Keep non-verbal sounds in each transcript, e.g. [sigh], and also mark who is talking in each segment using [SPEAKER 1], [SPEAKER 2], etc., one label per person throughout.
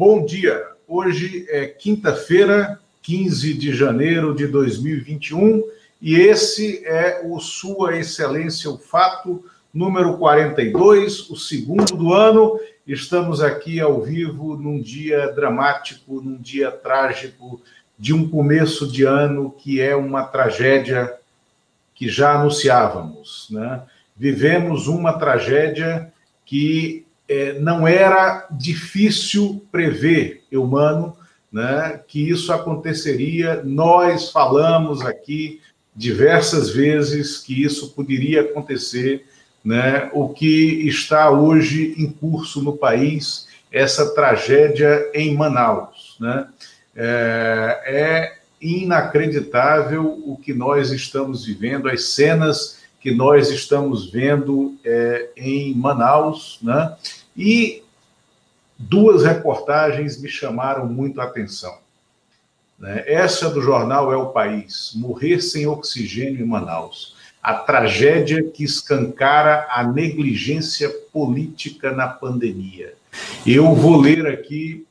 [SPEAKER 1] Bom dia. Hoje é quinta-feira, 15 de janeiro de 2021, e esse é o Sua Excelência o Fato número 42, o segundo do ano. Estamos aqui ao vivo num dia dramático, num dia trágico de um começo de ano que é uma tragédia que já anunciávamos, né? Vivemos uma tragédia que é, não era difícil prever, humano, né, que isso aconteceria. Nós falamos aqui diversas vezes que isso poderia acontecer, né, o que está hoje em curso no país, essa tragédia em Manaus. Né? É, é inacreditável o que nós estamos vivendo, as cenas que nós estamos vendo é, em Manaus, né? E duas reportagens me chamaram muito a atenção. Né? Essa do jornal É o País, Morrer sem oxigênio em Manaus. A tragédia que escancara a negligência política na pandemia. Eu vou ler aqui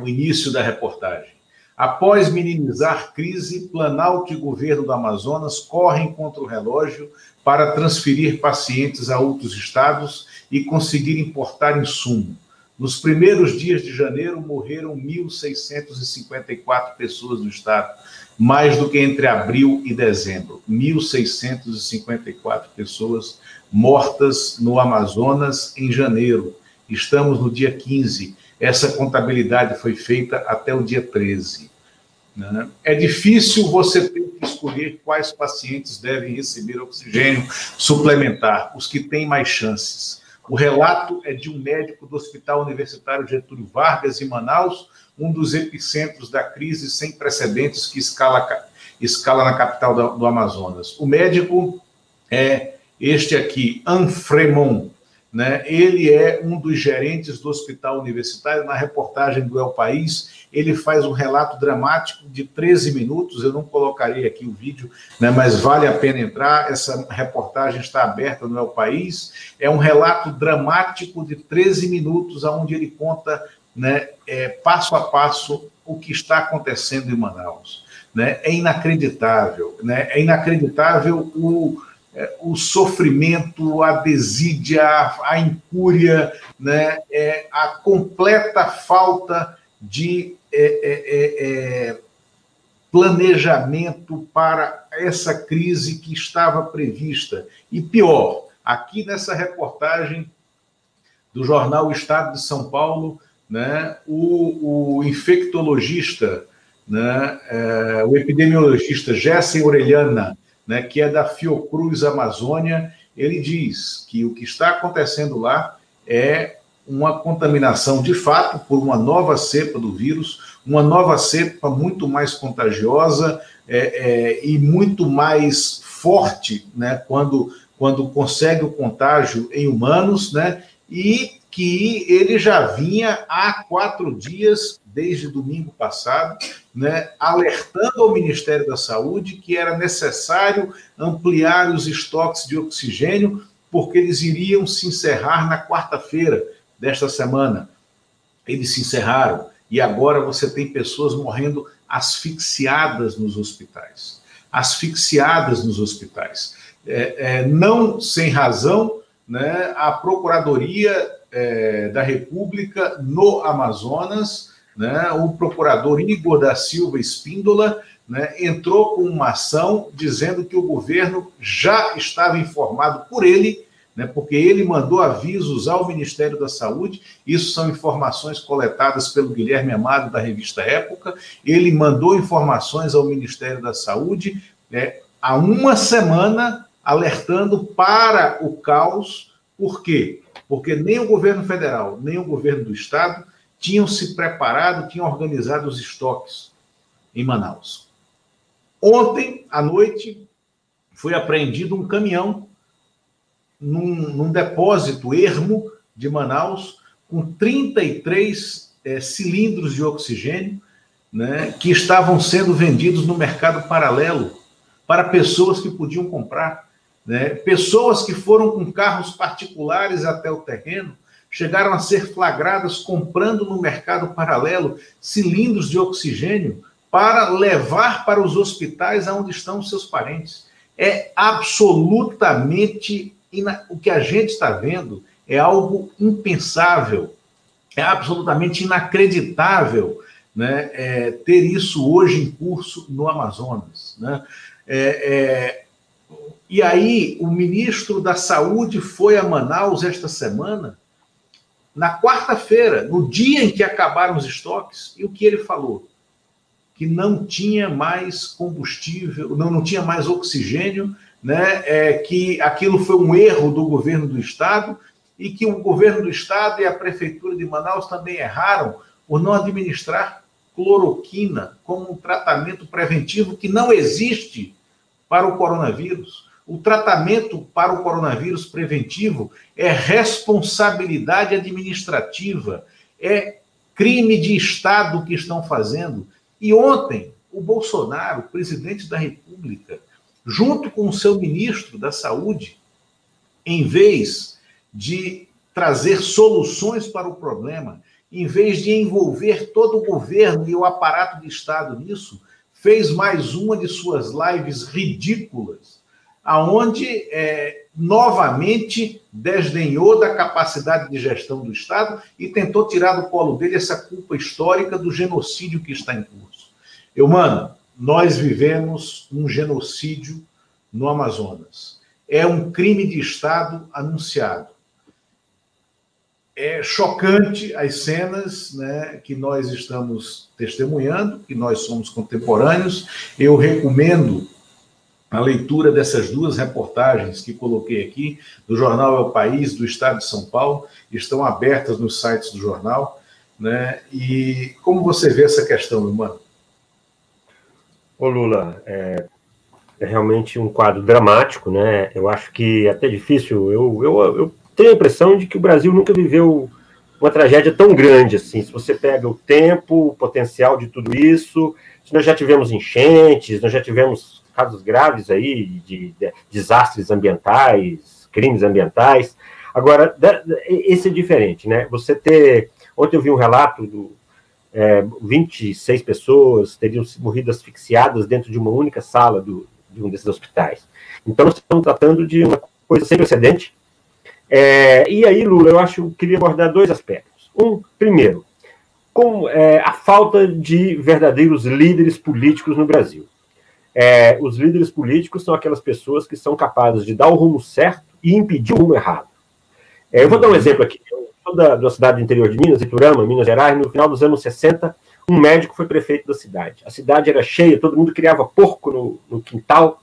[SPEAKER 1] o início da reportagem. Após minimizar crise, Planalto e governo do Amazonas correm contra o relógio para transferir pacientes a outros estados e conseguir importar insumo. Nos primeiros dias de janeiro, morreram 1.654 pessoas no estado, mais do que entre abril e dezembro. 1.654 pessoas mortas no Amazonas em janeiro. Estamos no dia 15. Essa contabilidade foi feita até o dia 13. Né? É difícil você ter que escolher quais pacientes devem receber oxigênio suplementar, os que têm mais chances. O relato é de um médico do Hospital Universitário Getúlio Vargas, em Manaus, um dos epicentros da crise sem precedentes que escala, escala na capital do, do Amazonas. O médico é este aqui, Anfremon, né? Ele é um dos gerentes do hospital universitário. Na reportagem do El País, ele faz um relato dramático de 13 minutos. Eu não colocarei aqui o vídeo, né? mas vale a pena entrar. Essa reportagem está aberta no El País. É um relato dramático de 13 minutos, onde ele conta né, é, passo a passo o que está acontecendo em Manaus. Né? É inacreditável. Né? É inacreditável o é, o sofrimento, a desídia, a, incúria, né, é, a completa falta de é, é, é, é, planejamento para essa crise que estava prevista. E pior, aqui nessa reportagem do jornal Estado de São Paulo, né, o, o infectologista, né, o epidemiologista Jessen Orelhana, né, que é da Fiocruz Amazônia, ele diz que o que está acontecendo lá é uma contaminação de fato por uma nova cepa do vírus, uma nova cepa muito mais contagiosa é, é, e muito mais forte, né, quando, quando consegue o contágio em humanos, né, e que ele já vinha há quatro dias, desde domingo passado, né, alertando ao Ministério da Saúde que era necessário ampliar os estoques de oxigênio, porque eles iriam se encerrar na quarta-feira desta semana. Eles se encerraram e agora você tem pessoas morrendo asfixiadas nos hospitais. Asfixiadas nos hospitais. É, é, não sem razão, né, a Procuradoria é, da República no Amazonas, né, o procurador Igor da Silva Espíndola né, entrou com uma ação dizendo que o governo já estava informado por ele, né, porque ele mandou avisos ao Ministério da Saúde, isso são informações coletadas pelo Guilherme Amado, da revista Época, ele mandou informações ao Ministério da Saúde né, há uma semana, alertando para o caos, por quê? Porque nem o governo federal, nem o governo do estado tinham se preparado, tinham organizado os estoques em Manaus. Ontem à noite foi apreendido um caminhão num, num depósito ermo de Manaus com 33 é, eh, cilindros de oxigênio né, que estavam sendo vendidos no mercado paralelo para pessoas que podiam comprar. Né, pessoas que foram com carros particulares até o terreno chegaram a ser flagradas comprando no mercado paralelo cilindros de oxigênio para levar para os hospitais aonde estão seus parentes. É absolutamente o que a gente está vendo é algo impensável, é absolutamente inacreditável né, é, ter isso hoje em curso no Amazonas. Né? É, é, e aí, o ministro da Saúde foi a Manaus esta semana, na quarta-feira, no dia em que acabaram os estoques, e o que ele falou? Que não tinha mais combustível, não, não tinha mais oxigênio, né? É, que aquilo foi um erro do governo do estado e que o governo do estado e a prefeitura de Manaus também erraram por não administrar cloroquina como um tratamento preventivo que não existe para o coronavírus. O tratamento para o coronavírus preventivo é responsabilidade administrativa, é crime de Estado que estão fazendo. E ontem, o Bolsonaro, presidente da República, junto com o seu ministro da Saúde, em vez de trazer soluções para o problema, em vez de envolver todo o governo e o aparato de Estado nisso, fez mais uma de suas lives ridículas, aonde é, novamente desdenhou da capacidade de gestão do Estado e tentou tirar do colo dele essa culpa histórica do genocídio que está em curso. Eu, mano, nós vivemos um genocídio no Amazonas. É um crime de Estado anunciado. É chocante as cenas né, que nós estamos testemunhando, que nós somos contemporâneos. Eu recomendo a leitura dessas duas reportagens que coloquei aqui, do jornal É o País, do Estado de São Paulo, estão abertas nos sites do jornal. Né? E como você vê essa questão, irmão?
[SPEAKER 2] Ô Lula, é, é, realmente um quadro dramático, né? Eu acho que é até difícil. Eu, eu, eu tenho a impressão de que o Brasil nunca viveu uma tragédia tão grande assim. Se você pega o tempo, o potencial de tudo isso, nós já tivemos enchentes, nós já tivemos casos graves aí de, de desastres ambientais, crimes ambientais. Agora, esse é diferente, né? Você ter. Ontem eu vi um relato do, é, 26 pessoas teriam morrido asfixiadas dentro de uma única sala do, de um desses hospitais. Então, nós estamos tratando de uma coisa sem precedente. É, e aí, Lula, eu acho que queria abordar dois aspectos. Um, primeiro, com é, a falta de verdadeiros líderes políticos no Brasil. É, os líderes políticos são aquelas pessoas que são capazes de dar o rumo certo e impedir o rumo errado. É, eu vou dar um exemplo aqui. Eu da, da cidade do interior de Minas, Iturama, Minas Gerais, no final dos anos 60, um médico foi prefeito da cidade. A cidade era cheia, todo mundo criava porco no, no quintal,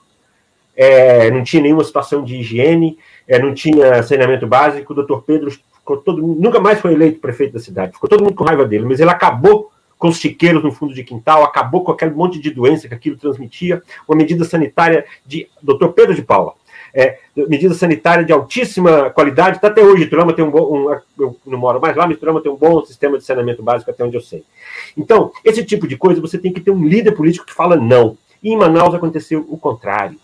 [SPEAKER 2] é, não tinha nenhuma situação de higiene, é, não tinha saneamento básico. O doutor Pedro ficou todo mundo, nunca mais foi eleito prefeito da cidade, ficou todo mundo com raiva dele, mas ele acabou com os chiqueiros no fundo de quintal, acabou com aquele monte de doença que aquilo transmitia, uma medida sanitária de doutor Pedro de Paula é, medida sanitária de altíssima qualidade, está até hoje, Turama tem um bom, um, eu não moro mais lá, mas Turama tem um bom sistema de saneamento básico, até onde eu sei. Então, esse tipo de coisa, você tem que ter um líder político que fala não. E em Manaus aconteceu o contrário.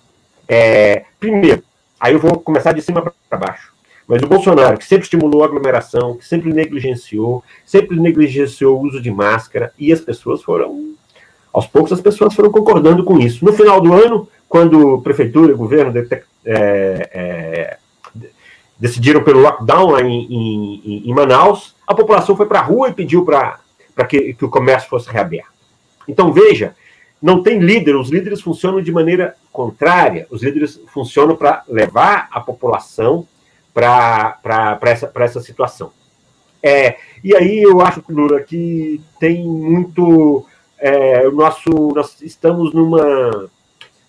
[SPEAKER 2] É, primeiro, aí eu vou começar de cima para baixo. Mas o Bolsonaro, que sempre estimulou a aglomeração, que sempre negligenciou, sempre negligenciou o uso de máscara, e as pessoas foram. Aos poucos as pessoas foram concordando com isso. No final do ano, quando prefeitura e governo é, é, decidiram pelo lockdown em, em, em, Manaus, a população foi para a rua e pediu para que, que o comércio fosse reaberto. Então, veja, não tem líder, os líderes funcionam de maneira contrária, os líderes funcionam para levar a população para essa, essa situação. É, e aí eu acho, Lula, que tem muito. É, nosso, nós estamos numa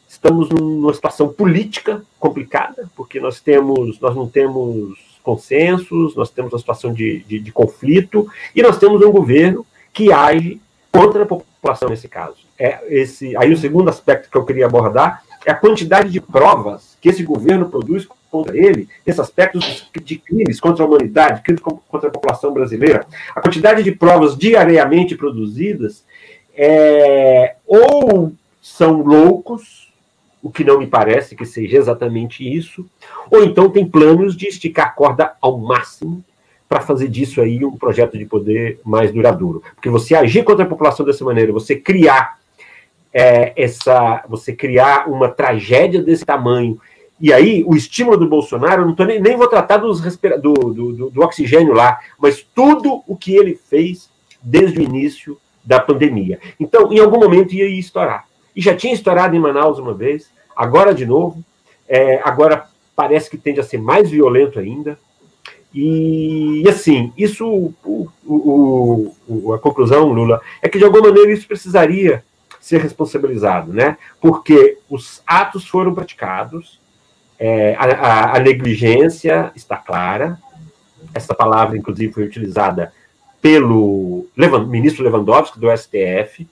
[SPEAKER 2] estamos numa situação política complicada, porque nós temos, nós não temos consensos, nós temos uma situação de, de, de conflito, e nós temos um governo que age contra a população nesse caso. É esse, aí o segundo aspecto que eu queria abordar é a quantidade de provas que esse governo produz contra ele, nesse aspecto de crimes contra a humanidade, crimes contra a população brasileira. A quantidade de provas diariamente produzidas é, ou são loucos, o que não me parece que seja exatamente isso, ou então tem planos de esticar a corda ao máximo para fazer disso aí um projeto de poder mais duradouro. Porque você agir contra a população dessa maneira, você criar é, essa, você criar uma tragédia desse tamanho, e aí o estímulo do Bolsonaro, não tô nem, nem vou tratar dos respira do, do, do, do oxigênio lá, mas tudo o que ele fez desde o início da pandemia. Então, em algum momento ia estourar. E já tinha estourado em Manaus uma vez, agora de novo, é, agora parece que tende a ser mais violento ainda. E, assim, isso, o, o, o, a conclusão, Lula, é que de alguma maneira isso precisaria ser responsabilizado, né? Porque os atos foram praticados, é, a, a, a, negligência está clara, essa palavra, inclusive, foi utilizada pelo ministro Lewandowski, do STF,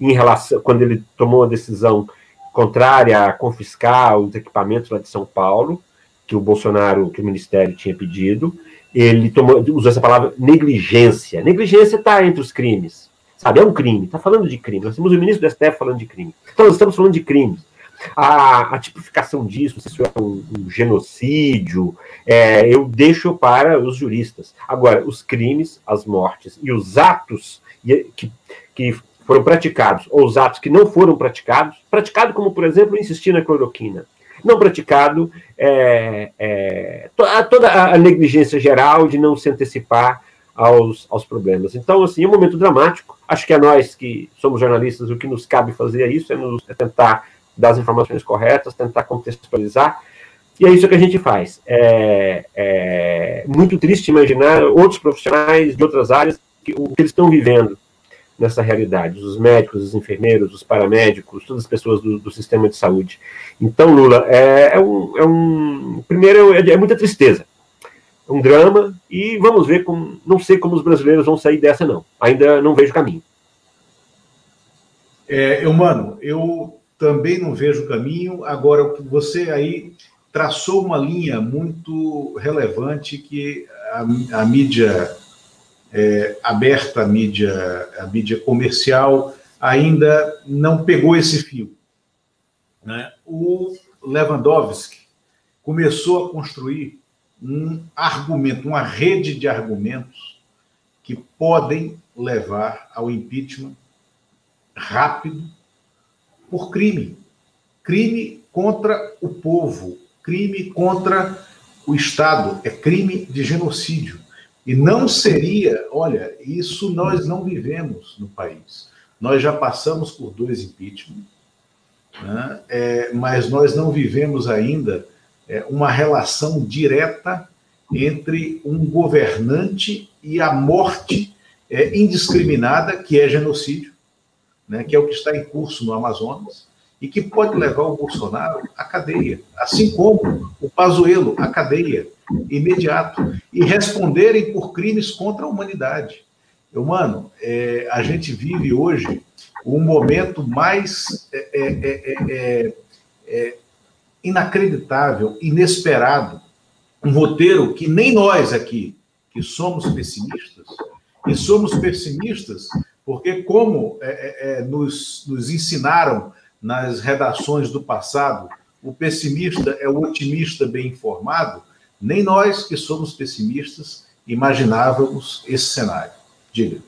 [SPEAKER 2] em relação, quando ele tomou a decisão contrária a confiscar os equipamentos lá de São Paulo, que o Bolsonaro, que o Ministério tinha pedido, ele tomou, usou essa palavra negligência. Negligência está entre os crimes, sabe? É um crime, está falando de crime. Nós temos o ministro do STF falando de crime. Então, nós estamos falando de crimes. A, a tipificação disso, se isso é um, um genocídio, é, eu deixo para os juristas. Agora, os crimes, as mortes e os atos que, que foram praticados, ou os atos que não foram praticados, praticado como, por exemplo, insistir na cloroquina, não praticado é, é, toda a negligência geral de não se antecipar aos, aos problemas. Então, assim, é um momento dramático. Acho que é nós que somos jornalistas, o que nos cabe fazer é isso, é, nos, é tentar dar as informações corretas, tentar contextualizar. E é isso que a gente faz. É, é muito triste imaginar outros profissionais de outras áreas que, o que eles estão vivendo nessa realidade, os médicos, os enfermeiros, os paramédicos, todas as pessoas do, do sistema de saúde. Então, Lula, é, é, um, é um. Primeiro, é, é, muita tristeza. Um drama, e vamos ver como. Não sei como os brasileiros vão sair dessa, não. Ainda não vejo caminho.
[SPEAKER 1] É, eu, mano, eu também não vejo caminho. Agora, você aí traçou uma linha muito relevante que a, a mídia é, aberta, a mídia, a mídia comercial, ainda não pegou esse fio. Né? O Lewandowski começou a construir um argumento, uma rede de argumentos que podem levar ao impeachment rápido por crime. Crime contra o povo, crime contra o Estado, é crime de genocídio. E não seria, olha, isso nós não vivemos no país. Nós já passamos por dois impeachments, né? é, mas nós não vivemos ainda é, uma relação direta entre um governante e a morte é, indiscriminada, que é genocídio, né? que é o que está em curso no Amazonas, e que pode levar o Bolsonaro à cadeia, assim como o Pazuello à cadeia imediato e responderem por crimes contra a humanidade. Eu, mano, é, a gente vive hoje um momento mais é é, é, é, é, inacreditável, inesperado, um roteiro que nem nós aqui, que somos pessimistas, e somos pessimistas porque, como nos, nos ensinaram nas redações do passado, o pessimista é o otimista bem informado, nem nós que somos pessimistas imaginávamos esse cenário. Diga.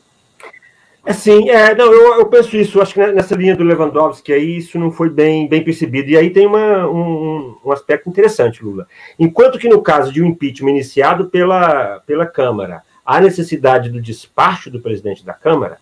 [SPEAKER 2] Assim, é, não, eu, eu, penso isso, acho que nessa linha do Lewandowski aí, isso não foi bem, bem percebido. E aí tem uma, um, um aspecto interessante, Lula. Enquanto que no caso de um impeachment iniciado pela, pela Câmara, há necessidade do despacho do presidente da Câmara,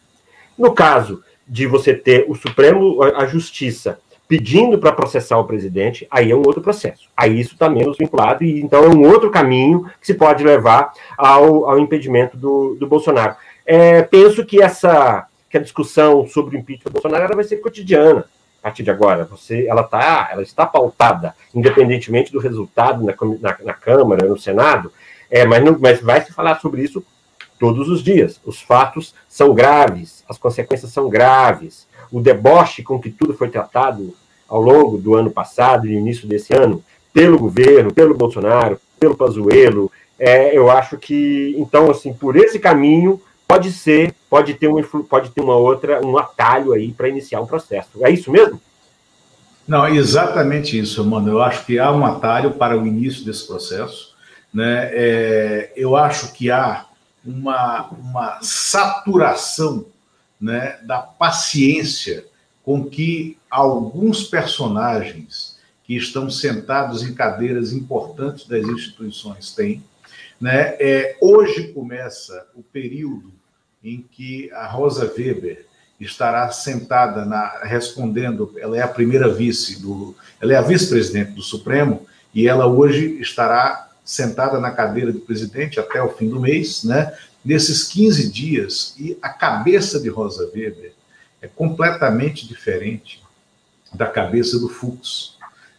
[SPEAKER 2] no caso de você ter o Supremo, a Justiça, pedindo para processar o presidente, aí é um outro processo. Aí isso está menos vinculado, e então é um outro caminho que se pode levar ao, ao impedimento do, do Bolsonaro. É, penso que essa que a discussão sobre o impeachment do Bolsonaro ela vai ser cotidiana a partir de agora. Você, ela, tá, ela está pautada, independentemente do resultado na, na, na Câmara, no Senado, é, mas, não, mas vai se falar sobre isso todos os dias. Os fatos são graves, as consequências são graves o deboche com que tudo foi tratado ao longo do ano passado e início desse ano, pelo governo, pelo Bolsonaro, pelo Pazuello, é, eu acho que, então, assim, por esse caminho, pode ser, pode ter, uma, pode ter uma outra, um atalho aí para iniciar um processo. É isso mesmo?
[SPEAKER 1] Não, exatamente isso, mano. Eu acho que há um atalho para o início desse processo. né, é, eu acho que há uma, uma saturação né, da paciência com que alguns personagens que estão sentados em cadeiras importantes das instituições têm. Né? É, hoje começa o período em que a Rosa Weber estará sentada na, respondendo, ela é a primeira vice do, ela é a vice-presidente do Supremo e ela hoje estará sentada na cadeira de presidente até o fim do mês, né? Nesses 15 dias e a cabeça de Rosa Weber é completamente diferente da cabeça do Fux.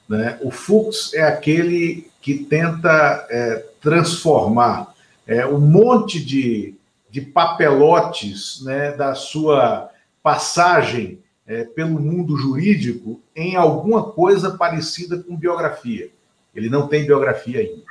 [SPEAKER 1] Né? O Fux é aquele que tenta é, transformar é, um monte de, de papelotes né, da sua passagem é, pelo mundo jurídico em alguma coisa parecida com biografia. Ele não tem biografia ainda.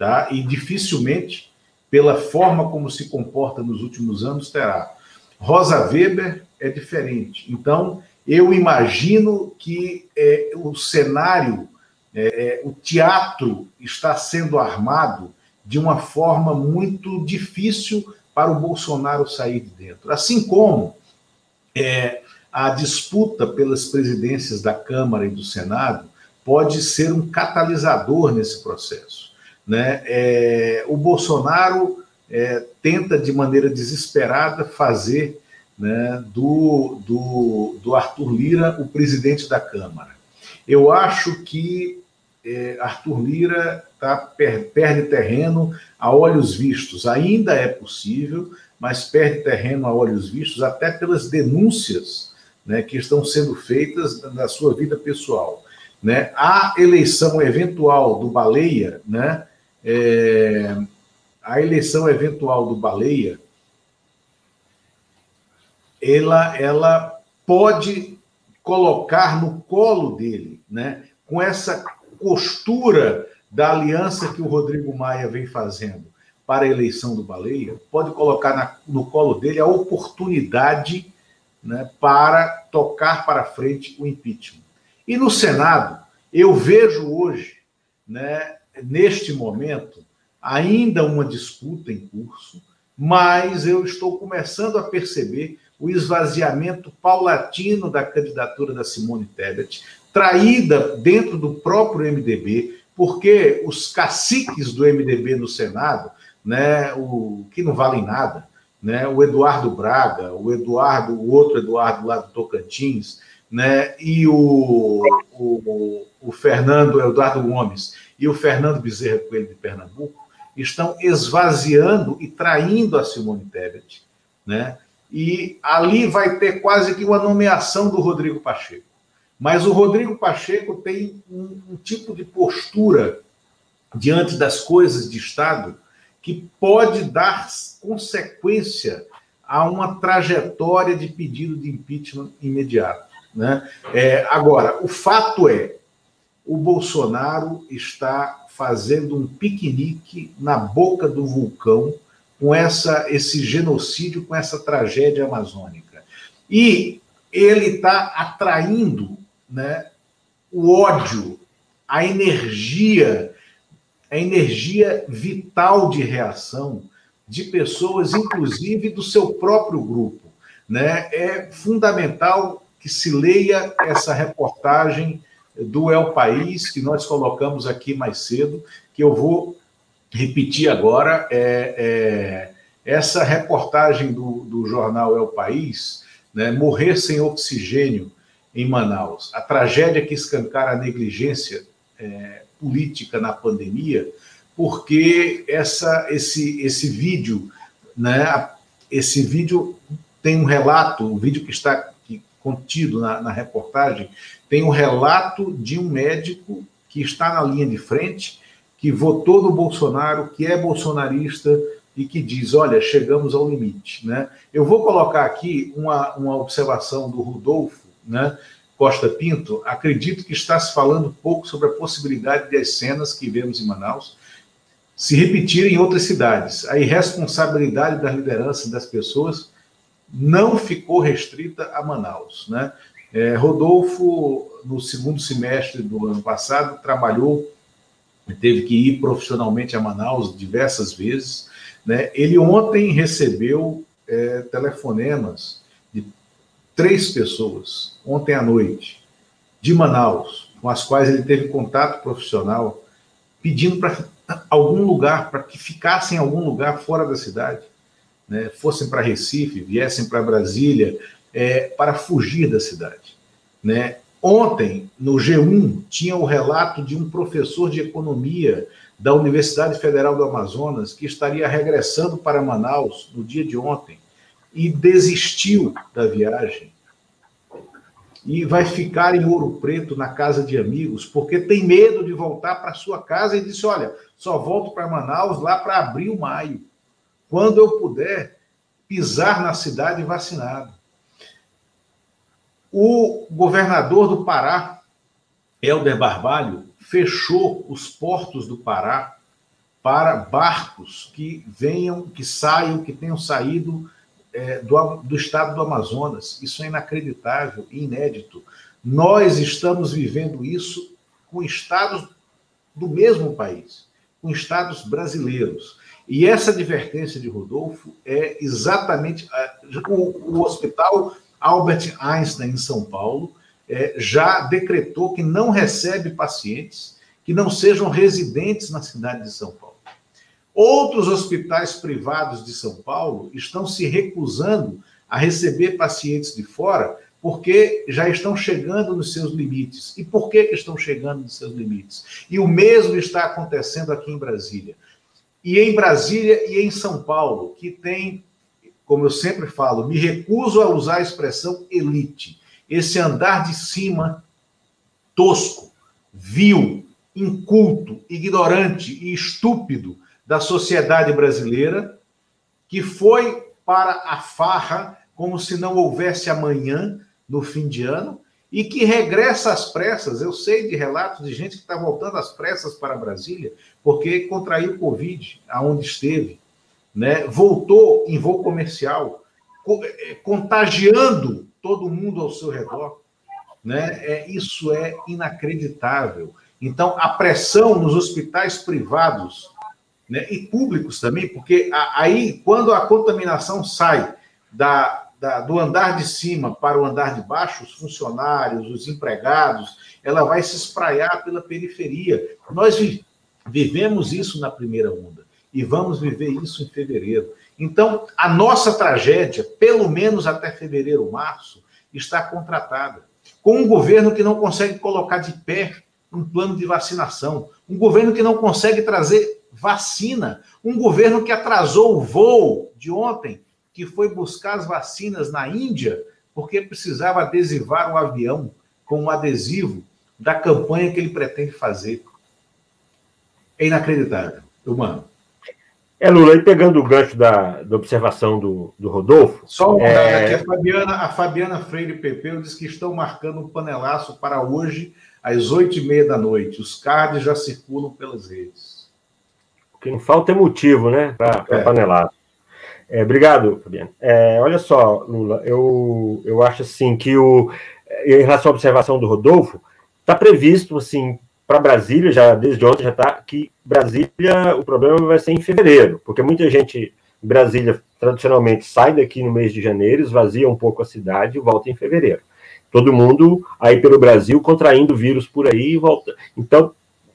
[SPEAKER 1] Tá? E dificilmente, pela forma como se comporta nos últimos anos, terá. Rosa Weber é diferente. Então, eu imagino que é, o cenário, é, é, o teatro está sendo armado de uma forma muito difícil para o Bolsonaro sair de dentro. Assim como é, a disputa pelas presidências da Câmara e do Senado pode ser um catalisador nesse processo. Né? É, o Bolsonaro é, tenta, de maneira desesperada, fazer né, do, do, do Arthur Lira o presidente da Câmara. Eu acho que é, Arthur Lira tá, per, perde terreno a olhos vistos. Ainda é possível, mas perde terreno a olhos vistos, até pelas denúncias né, que estão sendo feitas na sua vida pessoal. Né? A eleição eventual do Baleia, né, é, a eleição eventual do Baleia, ela, ela pode colocar no colo dele, né, com essa costura da aliança que o Rodrigo Maia vem fazendo para a eleição do Baleia, pode colocar na, no colo dele a oportunidade né, para tocar para frente o impeachment. E no Senado, eu vejo hoje, né, neste momento, ainda uma disputa em curso, mas eu estou começando a perceber o esvaziamento paulatino da candidatura da Simone Tebet, traída dentro do próprio MDB, porque os caciques do MDB no Senado, né, o que não valem nada, né, o Eduardo Braga, o Eduardo, o outro Eduardo lá do Tocantins, né, e o, o, o Fernando, Eduardo Gomes e o Fernando Bezerra Coelho de Pernambuco estão esvaziando e traindo a Simone Tebet, né? E ali vai ter quase que uma nomeação do Rodrigo Pacheco. Mas o Rodrigo Pacheco tem um, um tipo de postura diante das coisas de Estado que pode dar consequência a uma trajetória de pedido de impeachment imediato. Né? É, agora, o fato é, o Bolsonaro está fazendo um piquenique na boca do vulcão com essa, esse genocídio, com essa tragédia amazônica. E ele está atraindo né, o ódio, a energia, a energia vital de reação de pessoas, inclusive do seu próprio grupo. Né? É fundamental que se leia essa reportagem do El País, que nós colocamos aqui mais cedo, que eu vou repetir agora. É, é essa reportagem do, do jornal El País, né, Morrer sem oxigênio em Manaus, a tragédia que escancara a negligência é, política na pandemia, porque essa, esse, esse vídeo, né, esse vídeo tem um relato, o vídeo que está contido na, na reportagem, tem um relato de um médico que está na linha de frente, que votou no Bolsonaro, que é bolsonarista e que diz: olha, chegamos ao limite. Né? Eu vou colocar aqui uma, uma observação do Rodolfo né, Costa Pinto. Acredito que está se falando pouco sobre a possibilidade das cenas que vemos em Manaus se repetirem em outras cidades. A irresponsabilidade da liderança das pessoas não ficou restrita a Manaus. Né? É, Rodolfo, no segundo semestre do ano passado, trabalhou teve que ir profissionalmente a Manaus diversas vezes. Né? Ele ontem recebeu é, telefonemas de três pessoas, ontem à noite, de Manaus, com as quais ele teve contato profissional, pedindo para algum lugar, para que ficassem em algum lugar fora da cidade, né? fossem para Recife, viessem para Brasília, é, para fugir da cidade. Né? Ontem, no G1, tinha o relato de um professor de economia da Universidade Federal do Amazonas que estaria regressando para Manaus no dia de ontem e desistiu da viagem e vai ficar em Ouro Preto na casa de amigos porque tem medo de voltar para sua casa e disse: Olha, só volto para Manaus lá para abril, maio, quando eu puder pisar na cidade vacinado. O governador do Pará, Helder Barbalho, fechou os portos do Pará para barcos que venham, que saiam, que tenham saído é, do, do estado do Amazonas. Isso é inacreditável inédito. Nós estamos vivendo isso com estados do mesmo país, com estados brasileiros. E essa advertência de Rodolfo é exatamente. O, o hospital Albert Einstein, em São Paulo, é, já decretou que não recebe pacientes que não sejam residentes na cidade de São Paulo. Outros hospitais privados de São Paulo estão se recusando a receber pacientes de fora porque já estão chegando nos seus limites. E por que, estão chegando nos seus limites? E o mesmo está acontecendo aqui em Brasília. E em Brasília e em São Paulo, que tem como eu sempre falo, me recuso a usar a expressão elite. Esse andar de cima tosco, vil, inculto, ignorante e estúpido da sociedade brasileira, que foi para a farra como se não houvesse amanhã no fim de ano e que regressa às pressas. Eu sei de relatos de gente que está voltando às pressas para Brasília porque contraiu Covid aonde esteve né, voltou em voo comercial, eh, contagiando todo mundo ao seu redor. Né? É, isso é inacreditável. Então, a pressão nos hospitais privados né, e públicos também, porque aí, quando a contaminação sai da, da, do andar de cima para o andar de baixo, os funcionários, os empregados, ela vai se espraiar pela periferia. Nós vi, vivemos isso na primeira onda e vamos viver isso em fevereiro. Então, a nossa tragédia, pelo menos até fevereiro, março, está contratada. Com um governo que não consegue colocar de pé um plano de vacinação, um governo que não consegue trazer vacina, um governo que atrasou o voo de ontem, que foi buscar as vacinas na Índia, porque precisava adesivar o avião com um adesivo da campanha que ele pretende fazer. É inacreditável, humano.
[SPEAKER 2] É, Lula, e pegando o gancho da, da observação do, do Rodolfo.
[SPEAKER 1] Só uma é... aqui, a Fabiana, a Fabiana Freire Pepeu diz que estão marcando um panelaço para hoje, às oito e meia da noite. Os cards já circulam pelas redes.
[SPEAKER 2] O que não falta é motivo, né, para é. panelaço. É, obrigado, Fabiana. É, olha só, Lula, eu, eu acho assim que o, em relação à observação do Rodolfo, está previsto assim para Brasília, já desde ontem já está que Brasília, o problema vai ser em fevereiro, porque muita gente Brasília tradicionalmente sai daqui no mês de janeiro, esvazia um pouco a cidade e volta em fevereiro. Todo mundo aí pelo Brasil contraindo vírus por aí e volta. Então,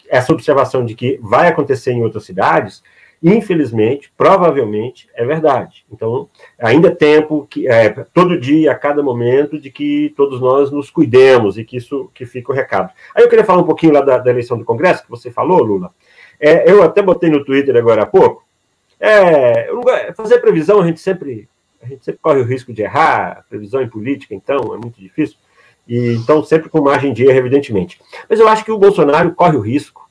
[SPEAKER 2] essa observação de que vai acontecer em outras cidades Infelizmente, provavelmente, é verdade. Então, ainda é tempo que é, todo dia, a cada momento, de que todos nós nos cuidemos e que isso que fica o recado. Aí eu queria falar um pouquinho lá da, da eleição do Congresso, que você falou, Lula. É, eu até botei no Twitter agora há pouco. É, fazer previsão, a gente sempre a gente sempre corre o risco de errar, previsão em política, então, é muito difícil. E, então, sempre com margem de erro, evidentemente. Mas eu acho que o Bolsonaro corre o risco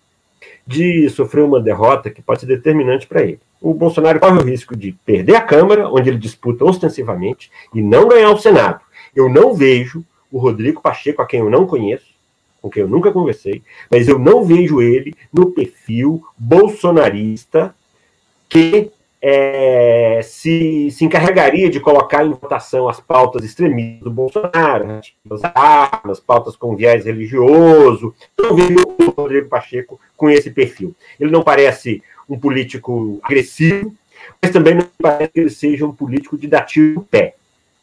[SPEAKER 2] de sofrer uma derrota que pode ser determinante para ele. O Bolsonaro corre o risco de perder a Câmara, onde ele disputa ostensivamente, e não ganhar o Senado. Eu não vejo o Rodrigo Pacheco, a quem eu não conheço, com quem eu nunca conversei, mas eu não vejo ele no perfil bolsonarista que é, se, se encarregaria de colocar em votação as pautas extremistas do Bolsonaro, as armas, pautas com viés religioso. Não vejo o Rodrigo Pacheco com esse perfil. Ele não parece um político agressivo, mas também não parece que ele seja um político de dar pé.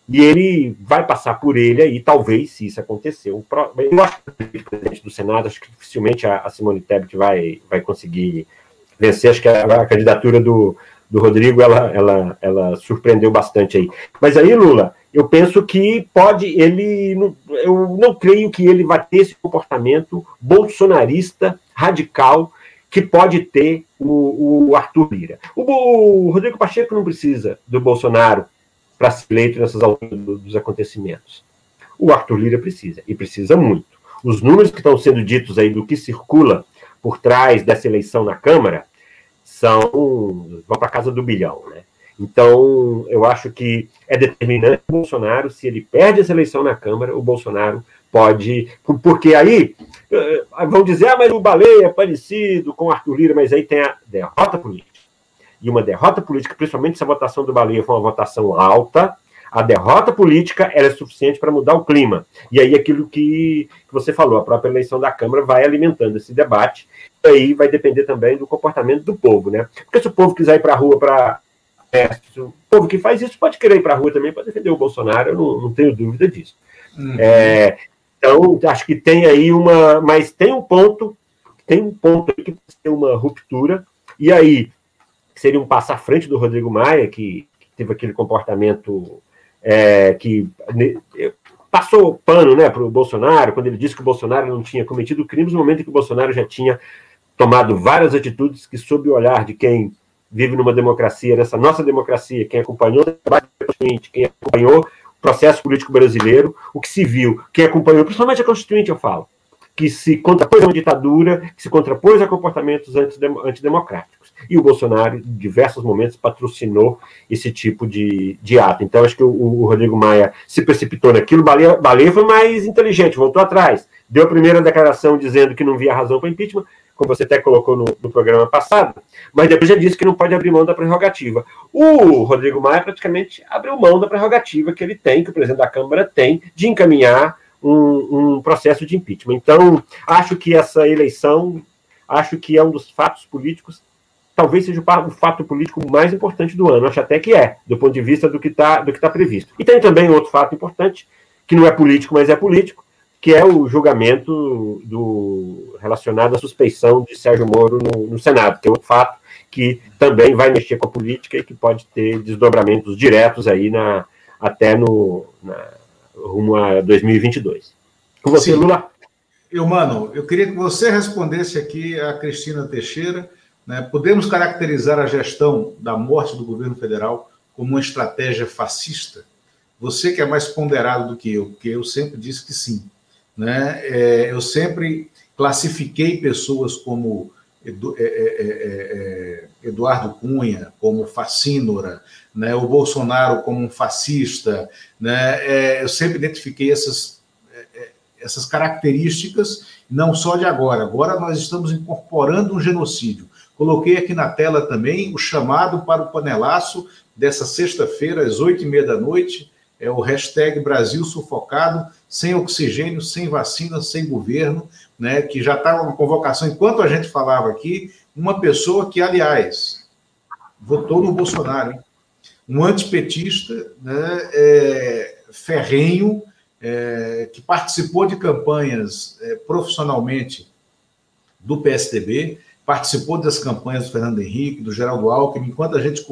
[SPEAKER 2] E ele vai passar por ele aí, talvez, se isso acontecer. Eu acho que o presidente do Senado, acho que dificilmente a Simone Tebet vai, vai conseguir vencer. Acho que a, a candidatura do, do Rodrigo, ela, ela, ela surpreendeu bastante aí. Mas aí, Lula, eu penso que pode, ele, eu não creio que ele vai ter esse comportamento bolsonarista, radical, que pode ter o, o Arthur Lira. O, o, Rodrigo Pacheco não precisa do Bolsonaro para ser eleito nessas alturas dos acontecimentos. O Arthur Lira precisa, e precisa muito. Os números que estão sendo ditos aí do que circula por trás dessa eleição na Câmara são vão para casa do bilhão, né? Então, eu acho que é determinante o Bolsonaro, se ele perde essa eleição na Câmara, o Bolsonaro pode. Porque aí eh, vão dizer, ah, mas o Baleia é parecido com o Arthur Lira, mas aí tem a derrota política. E uma derrota política, principalmente se a votação do Baleia for uma votação alta, a derrota política era é suficiente para mudar o clima. E aí aquilo que, que você falou, a própria eleição da Câmara vai alimentando esse debate aí vai depender também do comportamento do povo, né? Porque se o povo quiser ir para a rua para. É, o povo que faz isso pode querer ir para a rua também para defender o Bolsonaro, eu não, não tenho dúvida disso. Uhum. É, então, acho que tem aí uma. Mas tem um ponto, tem um ponto que tem uma ruptura, e aí seria um passo à frente do Rodrigo Maia, que, que teve aquele comportamento é, que passou pano né, para o Bolsonaro, quando ele disse que o Bolsonaro não tinha cometido crimes, no momento em que o Bolsonaro já tinha tomado várias atitudes que, sob o olhar de quem vive numa democracia, nessa nossa democracia, quem acompanhou o debate constituinte, quem acompanhou o processo político brasileiro, o que se viu, quem acompanhou, principalmente a Constituinte, eu falo, que se contrapôs a uma ditadura, que se contrapôs a comportamentos antidemocráticos. E o Bolsonaro, em diversos momentos, patrocinou esse tipo de, de ato. Então, acho que o, o Rodrigo Maia se precipitou naquilo. Baleia, Baleia foi mais inteligente, voltou atrás. Deu a primeira declaração dizendo que não via razão para impeachment, como você até colocou no, no, programa passado, mas depois já disse que não pode abrir mão da prerrogativa. O Rodrigo Maia praticamente abriu mão da prerrogativa que ele tem, que o presidente da Câmara tem, de encaminhar um, um processo de impeachment. Então, acho que essa eleição, acho que é um dos fatos políticos talvez seja o fato político mais importante do ano. Acho até que é, do ponto de vista do que está tá previsto. E tem também outro fato importante, que não é político, mas é político, que é o julgamento do, relacionado à suspeição de Sérgio Moro no, no, Senado, que é outro fato que também vai mexer com a política e que pode ter desdobramentos diretos aí na, até no na, rumo a 2022. Com você, Sim. Lula.
[SPEAKER 1] Eu, mano, eu queria que você respondesse aqui a Cristina Teixeira. Né? Podemos caracterizar a gestão da morte do governo federal como uma estratégia fascista? Você que é mais ponderado do que eu, porque eu sempre disse que sim. Né? É, eu sempre classifiquei pessoas como Edu, é, é, é, é Eduardo Cunha como fascínora, né? o Bolsonaro como um fascista. Né? É, eu sempre identifiquei essas, essas características, não só de agora. Agora nós estamos incorporando um genocídio. Coloquei aqui na tela também o chamado para o panelaço dessa sexta-feira, às oito e meia da noite, é o hashtag Brasil sufocado, sem oxigênio, sem vacina, sem governo, né, que já está uma convocação, enquanto a gente falava aqui, uma pessoa que, aliás, votou no Bolsonaro, hein? um antipetista, né, é, ferrenho, é, que participou de campanhas é, profissionalmente do PSDB, participou das campanhas do Fernando Henrique, do Geraldo Alckmin, enquanto a gente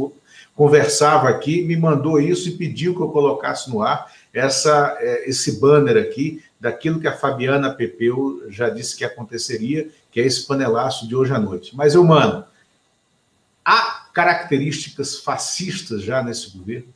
[SPEAKER 1] conversava aqui, me mandou isso e pediu que eu colocasse no ar essa, é, esse banner aqui daquilo que a Fabiana Pepeu já disse que aconteceria, que é esse panelaço de hoje à noite. Mas, eu, mano, há características fascistas já nesse governo?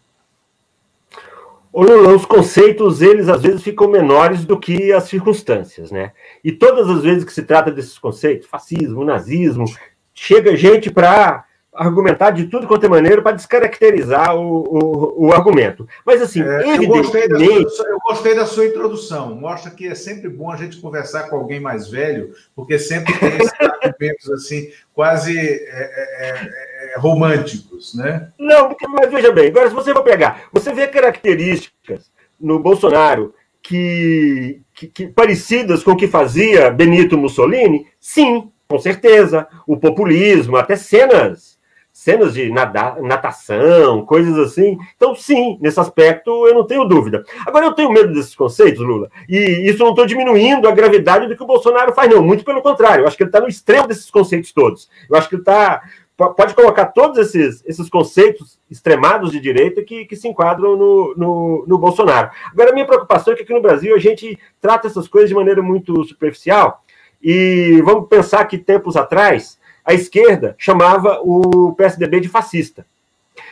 [SPEAKER 2] Ô Lula, os conceitos, eles às vezes ficam menores do que as circunstâncias, né? E todas as vezes que se trata desses conceitos, fascismo, nazismo, chega gente para argumentar de tudo quanto é maneiro para descaracterizar o, o, o, argumento. Mas, assim, é,
[SPEAKER 1] eu, gostei da sua, eu gostei da sua introdução. Mostra que é sempre bom a gente conversar com alguém mais velho, porque sempre tem esses [laughs] argumentos, assim, quase é, é, é, românticos, né?
[SPEAKER 2] Não, mas veja bem, agora se você for pegar, você vê características no Bolsonaro que, que, que, parecidas com o que fazia Benito Mussolini? Sim, com certeza. O populismo, até cenas cenas de nada, natação, coisas assim. Então, sim, nesse aspecto eu não tenho dúvida. Agora, eu tenho medo desses conceitos, Lula, e isso não estou diminuindo a gravidade do que o Bolsonaro faz, não. Muito pelo contrário, eu acho que ele está no extremo desses conceitos todos. Eu acho que ele está. Pode colocar todos esses, esses conceitos extremados de direita que, que se enquadram no, no, no Bolsonaro. Agora, a minha preocupação é que aqui no Brasil a gente trata essas coisas de maneira muito superficial. E vamos pensar que tempos atrás a esquerda chamava o PSDB de fascista.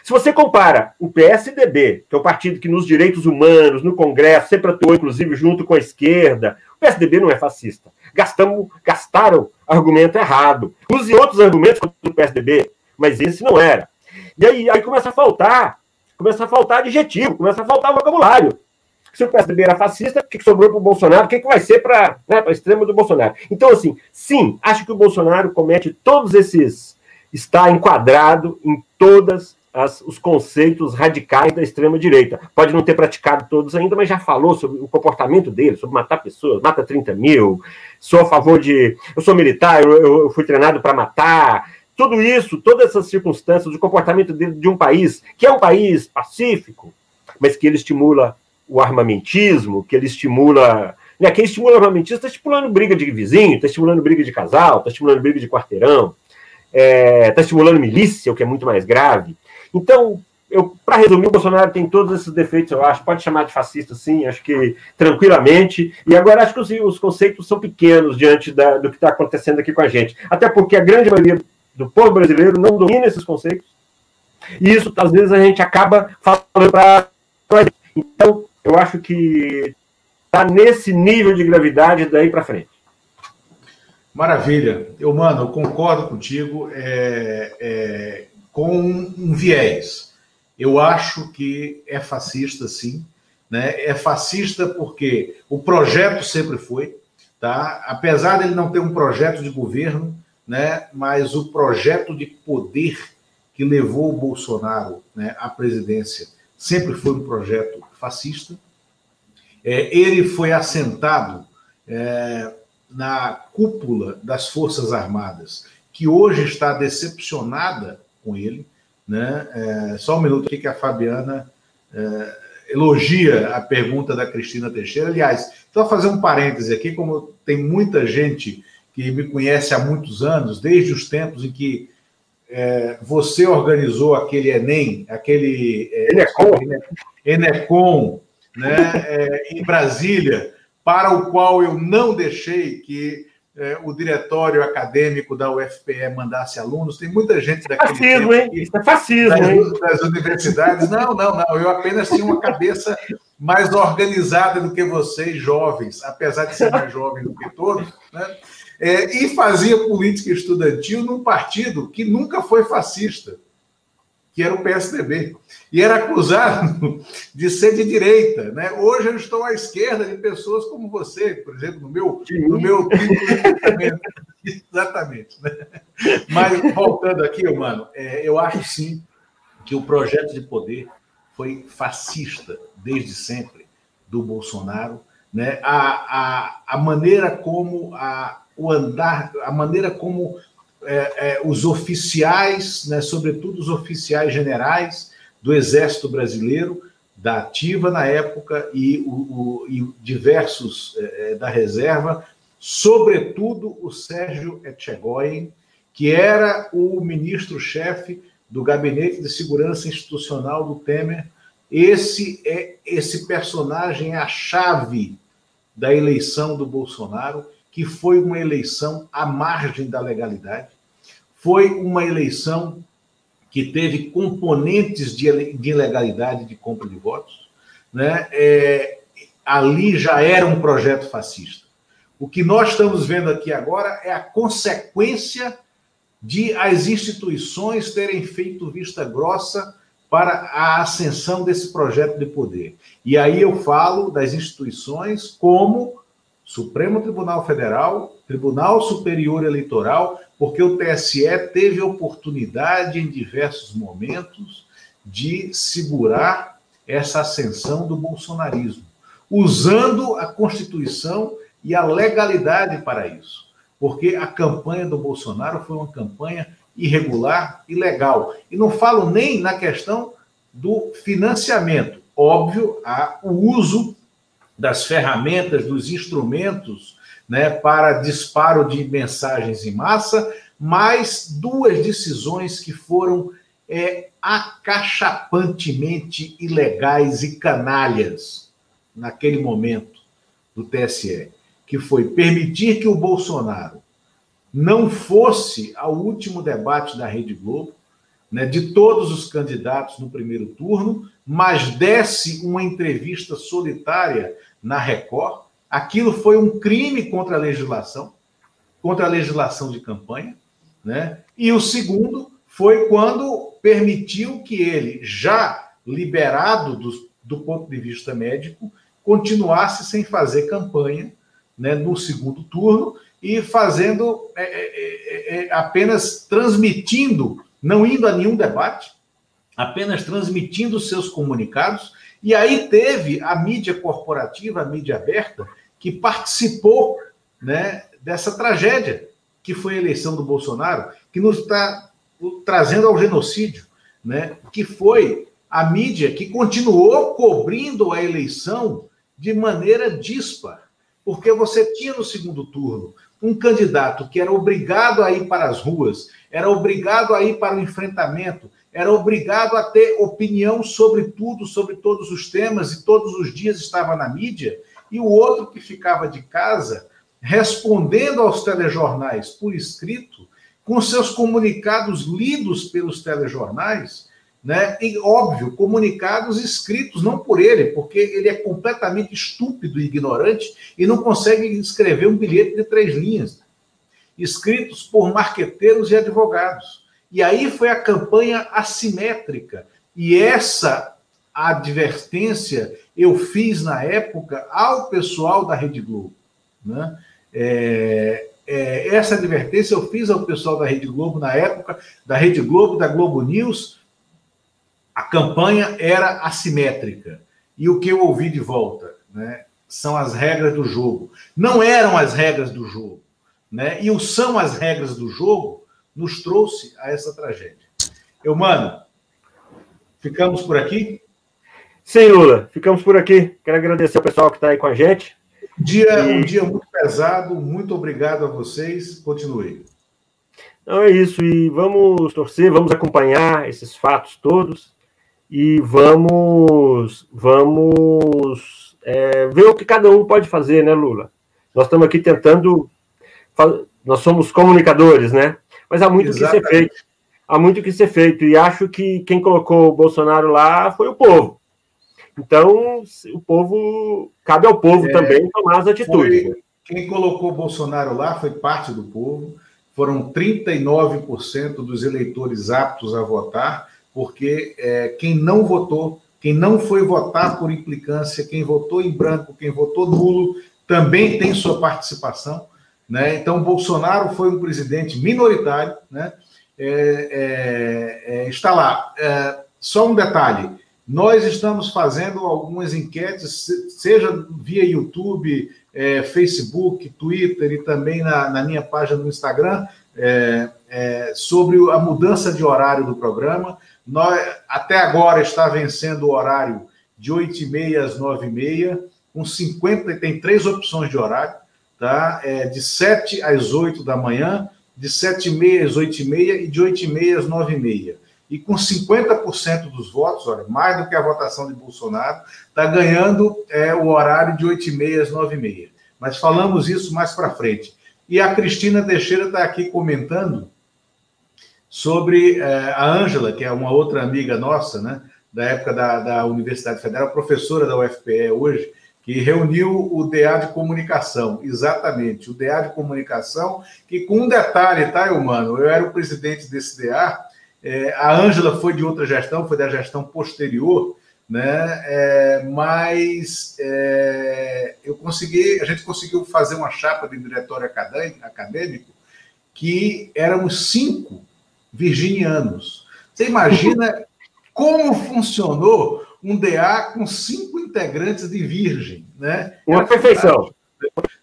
[SPEAKER 2] Se você compara o PSDB, que é o partido que nos direitos humanos, no Congresso, sempre atuou, inclusive, junto com a esquerda, o PSDB não é fascista. Gastamos, gastaram argumento errado. Use outros argumentos contra o PSDB, mas esse não era. E aí, aí começa a faltar, começa a faltar adjetivo, começa a faltar vocabulário se o PSDB era fascista, o que sobrou para o Bolsonaro? O que, que vai ser para né, a extrema do Bolsonaro? Então, assim, sim, acho que o Bolsonaro comete todos esses. está enquadrado em todas as, os conceitos radicais da extrema-direita. Pode não ter praticado todos ainda, mas já falou sobre o comportamento dele, sobre matar pessoas, mata 30 mil, sou a favor de. Eu sou militar, eu, eu fui treinado para matar. Tudo isso, todas essas circunstâncias, o comportamento dele de um país que é um país pacífico, mas que ele estimula o armamentismo, que ele estimula. Né, quem estimula o armamentismo está estimulando briga de vizinho, está estimulando briga de casal, está estimulando briga de quarteirão, está é, tá estimulando milícia, o que é muito mais grave. Então, para resumir, o Bolsonaro tem todos esses defeitos, eu acho. Pode chamar de fascista, sim, acho que tranquilamente. E agora acho que os, os conceitos são pequenos diante da, do que está acontecendo aqui com a gente. Até porque a grande maioria do povo brasileiro não domina esses conceitos. E isso, às vezes, a gente acaba falando para. Então, eu acho que está nesse nível de gravidade daí para frente.
[SPEAKER 1] Maravilha. Eu, mano, eu concordo contigo é, é, com um viés. Eu acho que é fascista, sim. Né? É fascista porque o projeto sempre foi, tá? apesar dele não ter um projeto de governo, né? mas o projeto de poder que levou o Bolsonaro né, à presidência sempre foi um projeto fascista. É, ele foi assentado é, na cúpula das Forças Armadas, que hoje está decepcionada com ele. Né? É, só um minuto aqui que a Fabiana é, elogia a pergunta da Cristina Teixeira. Aliás, só fazer um parêntese aqui, como tem muita gente que me conhece há muitos anos, desde os tempos em que é, você organizou aquele Enem, aquele é, Enecom, Enecom né, é, em Brasília, para o qual eu não deixei que é, o diretório acadêmico da UFPE mandasse alunos. Tem muita gente daquele
[SPEAKER 2] fascismo, tempo hein? Isso é fascismo,
[SPEAKER 1] das,
[SPEAKER 2] hein?
[SPEAKER 1] das universidades. Não, não, não. Eu apenas tinha uma cabeça mais organizada do que vocês, jovens, apesar de ser mais jovem do que todos, né? é, e fazia política estudantil num partido que nunca foi fascista, que era o PSDB. E era acusado [laughs] de ser de direita. Né? Hoje eu estou à esquerda de pessoas como você, por exemplo, no meu, no meu [laughs] Exatamente. Né? Mas voltando aqui, mano, é, eu acho sim que o projeto de poder foi fascista desde sempre do Bolsonaro. Né? A, a, a maneira como a, o andar, a maneira como é, é, os oficiais, né, sobretudo os oficiais generais do Exército Brasileiro, da ativa na época e, o, o, e diversos é, é da reserva, sobretudo o Sérgio Etchegoyen, que era o ministro-chefe do Gabinete de Segurança Institucional do Temer. Esse é esse personagem é a chave da eleição do Bolsonaro que foi uma eleição à margem da legalidade, foi uma eleição que teve componentes de, ilegalidade de compra de votos, né? É, ali já era um projeto fascista. O que nós estamos vendo aqui agora é a consequência de as instituições terem feito vista grossa para a ascensão desse projeto de poder. E aí eu falo das instituições como Supremo Tribunal Federal, Tribunal Superior Eleitoral, porque o TSE teve oportunidade em diversos momentos de segurar essa ascensão do bolsonarismo, usando a Constituição e a legalidade para isso. Porque a campanha do Bolsonaro foi uma campanha irregular, ilegal. E não falo nem na questão do financiamento. Óbvio, há o uso das ferramentas, dos instrumentos né, para disparo de mensagens em massa, mas duas decisões que foram é, acachapantemente ilegais e canalhas naquele momento do TSE, que foi permitir que o Bolsonaro não fosse ao último debate da Rede Globo, né, de todos os candidatos no primeiro turno, mas desse uma entrevista solitária na Record. Aquilo foi um crime contra a legislação, contra a legislação de campanha. Né? E o segundo foi quando permitiu que ele, já liberado do, do ponto de vista médico, continuasse sem fazer campanha né, no segundo turno e fazendo é, é, é, é, apenas transmitindo, não indo a nenhum debate, apenas transmitindo seus comunicados. E aí teve a mídia corporativa, a mídia aberta, que participou né, dessa tragédia que foi a eleição do Bolsonaro, que nos está trazendo ao genocídio, né, que foi a mídia que continuou cobrindo a eleição de maneira dispar, porque você tinha no segundo turno um candidato que era obrigado a ir para as ruas, era obrigado a ir para o enfrentamento, era obrigado a ter opinião sobre tudo, sobre todos os temas, e todos os dias estava na mídia, e o outro que ficava de casa respondendo aos telejornais por escrito, com seus comunicados lidos pelos telejornais, né? E óbvio, comunicados escritos não por ele, porque ele é completamente estúpido e ignorante e não consegue escrever um bilhete de três linhas, escritos por marqueteiros e advogados. E aí foi a campanha assimétrica. E essa advertência eu fiz na época ao pessoal da Rede Globo, né? É, é, essa advertência eu fiz ao pessoal da Rede Globo na época, da Rede Globo, da Globo News, a campanha era assimétrica. E o que eu ouvi de volta né, são as regras do jogo. Não eram as regras do jogo. Né? E o são as regras do jogo nos trouxe a essa tragédia. Eu, mano, ficamos por aqui?
[SPEAKER 2] Sim, Lula, ficamos por aqui. Quero agradecer ao pessoal que está aí com a gente.
[SPEAKER 1] Dia, e... Um dia muito pesado. Muito obrigado a vocês. Continue.
[SPEAKER 2] Não é isso. E vamos torcer, vamos acompanhar esses fatos todos e vamos, vamos é, ver o que cada um pode fazer, né, Lula? Nós estamos aqui tentando, nós somos comunicadores, né? Mas há muito Exatamente. que ser feito. Há muito que ser feito. E acho que quem colocou o Bolsonaro lá foi o povo. Então, o povo, cabe ao povo é, também tomar as atitudes. Foi,
[SPEAKER 1] quem colocou o Bolsonaro lá foi parte do povo. Foram 39% dos eleitores aptos a votar porque é, quem não votou, quem não foi votar por implicância, quem votou em branco, quem votou nulo, também tem sua participação. Né? Então, Bolsonaro foi um presidente minoritário, né? É, é, é está lá. É, só um detalhe: nós estamos fazendo algumas enquetes, seja via YouTube, é, Facebook, Twitter e também na, na, minha página no Instagram, sobre a mudança de horário do programa. Nós, até agora está vencendo o horário de 8h30 às 9h30, com 50, tem três opções de horário, tá? É de 7 às 8 da manhã, de 7h30 às 8h30 e de 8h30 às 9h30. E com 50% dos votos, olha, mais do que a votação de Bolsonaro, está ganhando é, o horário de 8h30 às 9h30. Mas falamos isso mais para frente. E a Cristina Teixeira está aqui comentando sobre é, a Ângela, que é uma outra amiga nossa, né, da época da, da Universidade Federal, professora da UFPE hoje, que reuniu o DA de comunicação, exatamente, o DA de comunicação, que com um detalhe, tá, humano, eu era o presidente desse DA, é, a Ângela foi de outra gestão, foi da gestão posterior, né? É, mas é, eu consegui, a gente conseguiu fazer uma chapa de diretório acadêmico que éramos cinco virginianos. Você imagina [laughs] como funcionou um DA com cinco integrantes de virgem, né?
[SPEAKER 2] Uma perfeição.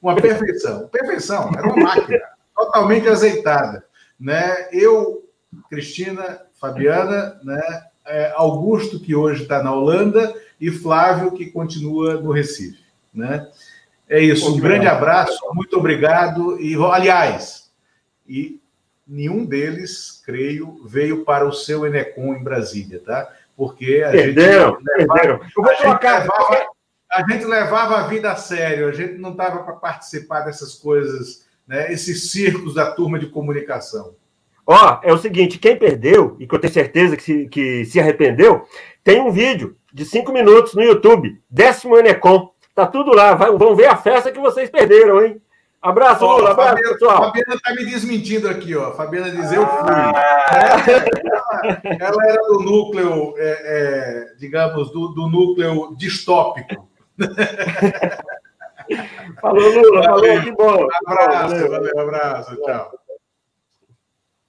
[SPEAKER 1] Uma perfeição. Perfeição, era uma máquina [laughs] totalmente azeitada, né? Eu, Cristina, Fabiana, né? é, Augusto, que hoje está na Holanda, e Flávio, que continua no Recife. Né? É isso, um grande abraço, muito obrigado. E, aliás, e nenhum deles, creio, veio para o seu Enecom em Brasília, tá? Porque a
[SPEAKER 2] perderam, gente levava, perderam.
[SPEAKER 1] A gente, levava, a gente levava a vida a sério, a gente não estava para participar dessas coisas, né? esses circos da turma de comunicação.
[SPEAKER 2] Ó, é o seguinte, quem perdeu, e que eu tenho certeza que se, que se arrependeu, tem um vídeo de cinco minutos no YouTube, décimo Enecom. Tá tudo lá, vai, vão ver a festa que vocês perderam, hein? Abraço, Lula, abraço, Fabiana, pessoal.
[SPEAKER 1] A Fabiana tá me desmentindo aqui, ó. A Fabiana diz, eu fui. Ah. Ela, ela, era do núcleo, é, é, digamos, do, do núcleo distópico.
[SPEAKER 2] falou, Lula, falou, que bom.
[SPEAKER 1] Abraço, valeu, um abraço, tchau.